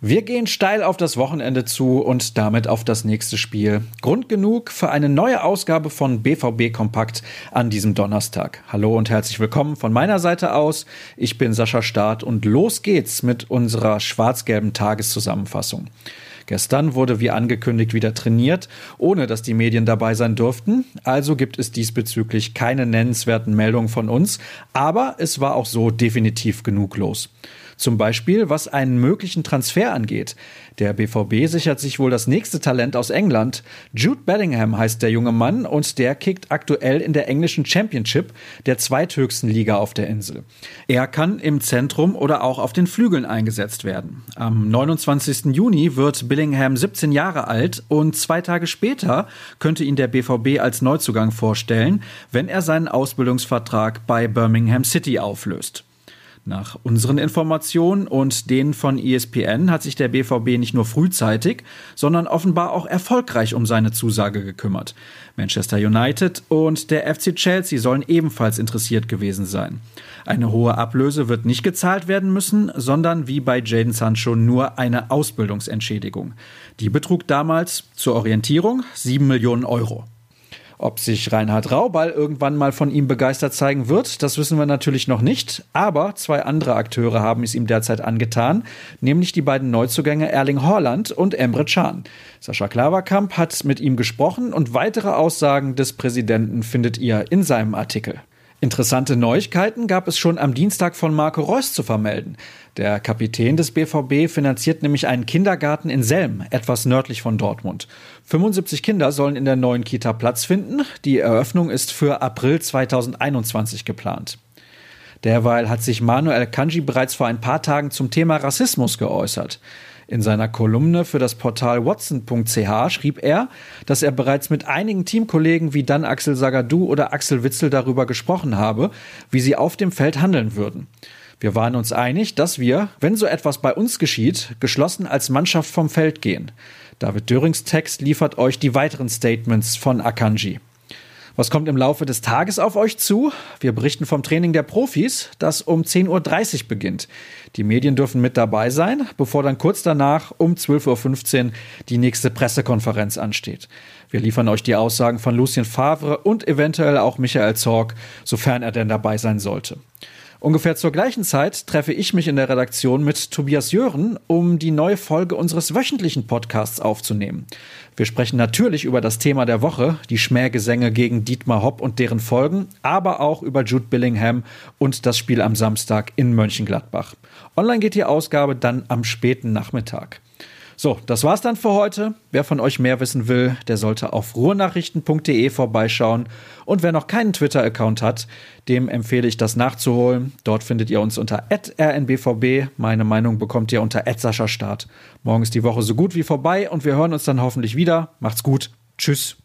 Wir gehen steil auf das Wochenende zu und damit auf das nächste Spiel. Grund genug für eine neue Ausgabe von BVB Kompakt an diesem Donnerstag. Hallo und herzlich willkommen von meiner Seite aus. Ich bin Sascha Staat und los geht's mit unserer schwarz-gelben Tageszusammenfassung. Gestern wurde wie angekündigt wieder trainiert, ohne dass die Medien dabei sein durften. Also gibt es diesbezüglich keine nennenswerten Meldungen von uns. Aber es war auch so definitiv genug los. Zum Beispiel, was einen möglichen Transfer angeht. Der BVB sichert sich wohl das nächste Talent aus England. Jude Bellingham heißt der junge Mann und der kickt aktuell in der englischen Championship, der zweithöchsten Liga auf der Insel. Er kann im Zentrum oder auch auf den Flügeln eingesetzt werden. Am 29. Juni wird Bellingham 17 Jahre alt und zwei Tage später könnte ihn der BVB als Neuzugang vorstellen, wenn er seinen Ausbildungsvertrag bei Birmingham City auflöst. Nach unseren Informationen und denen von ESPN hat sich der BVB nicht nur frühzeitig, sondern offenbar auch erfolgreich um seine Zusage gekümmert. Manchester United und der FC Chelsea sollen ebenfalls interessiert gewesen sein. Eine hohe Ablöse wird nicht gezahlt werden müssen, sondern wie bei Jaden Sancho nur eine Ausbildungsentschädigung. Die betrug damals zur Orientierung 7 Millionen Euro. Ob sich Reinhard Rauball irgendwann mal von ihm begeistert zeigen wird, das wissen wir natürlich noch nicht. Aber zwei andere Akteure haben es ihm derzeit angetan, nämlich die beiden Neuzugänge Erling Haaland und Emre Can. Sascha Klaverkamp hat mit ihm gesprochen und weitere Aussagen des Präsidenten findet ihr in seinem Artikel. Interessante Neuigkeiten gab es schon am Dienstag von Marco Reus zu vermelden. Der Kapitän des BVB finanziert nämlich einen Kindergarten in Selm, etwas nördlich von Dortmund. 75 Kinder sollen in der neuen Kita Platz finden. Die Eröffnung ist für April 2021 geplant. Derweil hat sich Manuel Kanji bereits vor ein paar Tagen zum Thema Rassismus geäußert. In seiner Kolumne für das Portal watson.ch schrieb er, dass er bereits mit einigen Teamkollegen wie dann Axel Sagadou oder Axel Witzel darüber gesprochen habe, wie sie auf dem Feld handeln würden. Wir waren uns einig, dass wir, wenn so etwas bei uns geschieht, geschlossen als Mannschaft vom Feld gehen. David Dörings Text liefert euch die weiteren Statements von Akanji. Was kommt im Laufe des Tages auf euch zu? Wir berichten vom Training der Profis, das um 10.30 Uhr beginnt. Die Medien dürfen mit dabei sein, bevor dann kurz danach um 12.15 Uhr die nächste Pressekonferenz ansteht. Wir liefern euch die Aussagen von Lucien Favre und eventuell auch Michael Zorg, sofern er denn dabei sein sollte. Ungefähr zur gleichen Zeit treffe ich mich in der Redaktion mit Tobias Jören, um die neue Folge unseres wöchentlichen Podcasts aufzunehmen. Wir sprechen natürlich über das Thema der Woche, die Schmähgesänge gegen Dietmar Hopp und deren Folgen, aber auch über Jude Billingham und das Spiel am Samstag in Mönchengladbach. Online geht die Ausgabe dann am späten Nachmittag. So, das war's dann für heute. Wer von euch mehr wissen will, der sollte auf ruhrnachrichten.de vorbeischauen. Und wer noch keinen Twitter-Account hat, dem empfehle ich das nachzuholen. Dort findet ihr uns unter rnbvb. Meine Meinung bekommt ihr unter Start. Morgen ist die Woche so gut wie vorbei und wir hören uns dann hoffentlich wieder. Macht's gut. Tschüss.